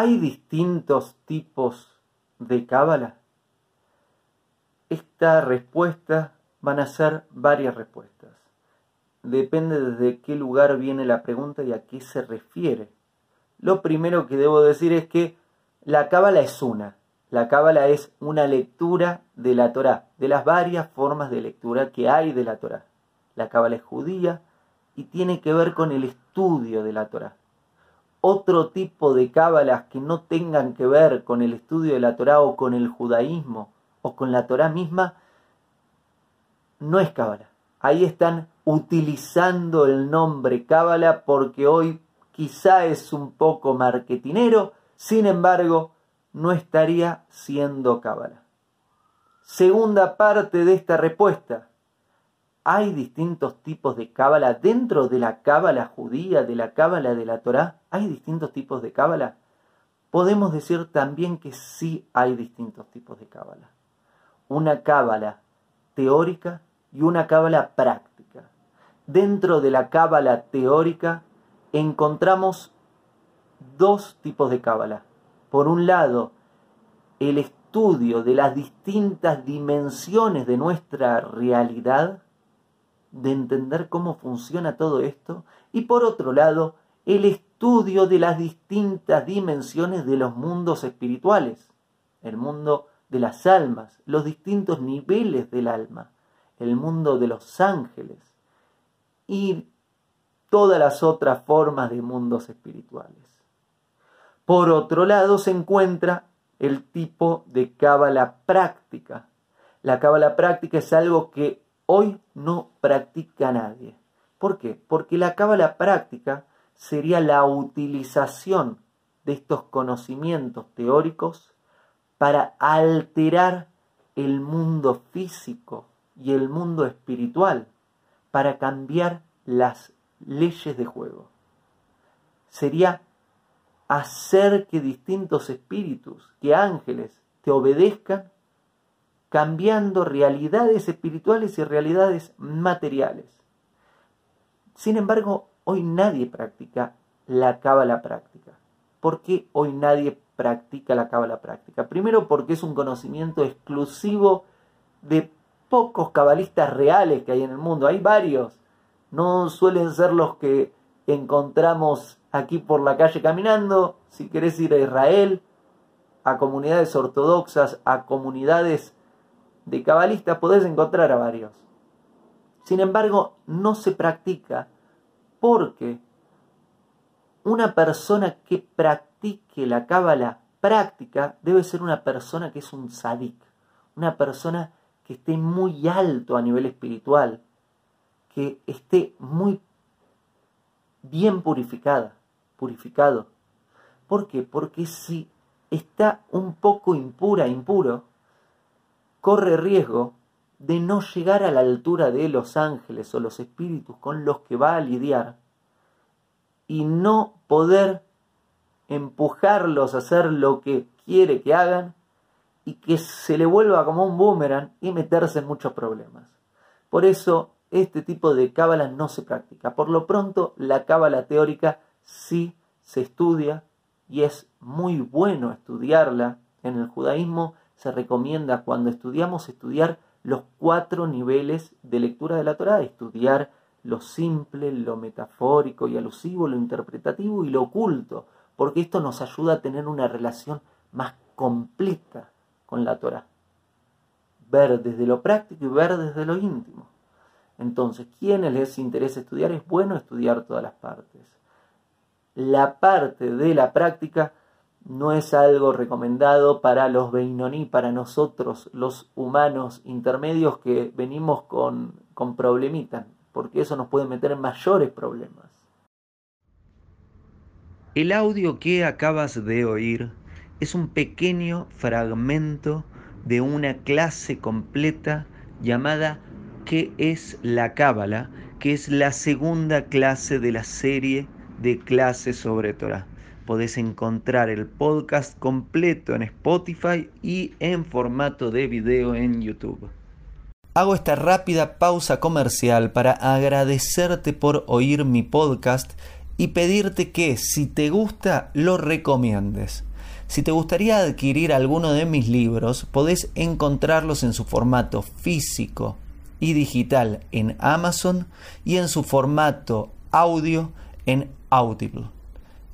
¿Hay distintos tipos de cábala? Esta respuesta van a ser varias respuestas. Depende desde qué lugar viene la pregunta y a qué se refiere. Lo primero que debo decir es que la cábala es una. La cábala es una lectura de la Torá, de las varias formas de lectura que hay de la Torá. La cábala es judía y tiene que ver con el estudio de la Torá. Otro tipo de cábalas que no tengan que ver con el estudio de la Torá o con el judaísmo o con la Torá misma, no es cábala. Ahí están utilizando el nombre cábala porque hoy quizá es un poco marketinero, sin embargo, no estaría siendo cábala. Segunda parte de esta respuesta. ¿Hay distintos tipos de cábala dentro de la cábala judía, de la cábala de la Torá? ¿Hay distintos tipos de cábala? Podemos decir también que sí hay distintos tipos de cábala una cábala teórica y una cábala práctica. Dentro de la cábala teórica encontramos dos tipos de cábala. Por un lado, el estudio de las distintas dimensiones de nuestra realidad, de entender cómo funciona todo esto, y por otro lado, el estudio de las distintas dimensiones de los mundos espirituales, el mundo de las almas, los distintos niveles del alma, el mundo de los ángeles y todas las otras formas de mundos espirituales. Por otro lado se encuentra el tipo de cábala práctica. La cábala práctica es algo que hoy no practica nadie. ¿Por qué? Porque la cábala práctica sería la utilización de estos conocimientos teóricos para alterar el mundo físico y el mundo espiritual, para cambiar las leyes de juego. Sería hacer que distintos espíritus, que ángeles, te obedezcan, cambiando realidades espirituales y realidades materiales. Sin embargo, hoy nadie practica la cábala práctica. ¿Por qué hoy nadie practica la cábala práctica. Primero porque es un conocimiento exclusivo de pocos cabalistas reales que hay en el mundo. Hay varios. No suelen ser los que encontramos aquí por la calle caminando. Si querés ir a Israel, a comunidades ortodoxas, a comunidades de cabalistas, podés encontrar a varios. Sin embargo, no se practica porque una persona que practique la cábala práctica debe ser una persona que es un sadik, una persona que esté muy alto a nivel espiritual, que esté muy bien purificada, purificado. ¿Por qué? Porque si está un poco impura, impuro, corre riesgo de no llegar a la altura de los ángeles o los espíritus con los que va a lidiar y no poder empujarlos a hacer lo que quiere que hagan y que se le vuelva como un boomerang y meterse en muchos problemas. Por eso este tipo de cábala no se practica. Por lo pronto la cábala teórica sí se estudia y es muy bueno estudiarla. En el judaísmo se recomienda cuando estudiamos estudiar los cuatro niveles de lectura de la Torah, estudiar lo simple, lo metafórico y alusivo, lo interpretativo y lo oculto, porque esto nos ayuda a tener una relación más completa con la Torah. Ver desde lo práctico y ver desde lo íntimo. Entonces, quienes les interesa estudiar, es bueno estudiar todas las partes. La parte de la práctica no es algo recomendado para los Beinoní, para nosotros, los humanos intermedios que venimos con, con problemitas porque eso nos puede meter en mayores problemas. El audio que acabas de oír es un pequeño fragmento de una clase completa llamada ¿Qué es la Cábala? que es la segunda clase de la serie de clases sobre Torah podés encontrar el podcast completo en Spotify y en formato de video en YouTube. Hago esta rápida pausa comercial para agradecerte por oír mi podcast y pedirte que si te gusta lo recomiendes. Si te gustaría adquirir alguno de mis libros, podés encontrarlos en su formato físico y digital en Amazon y en su formato audio en Audible.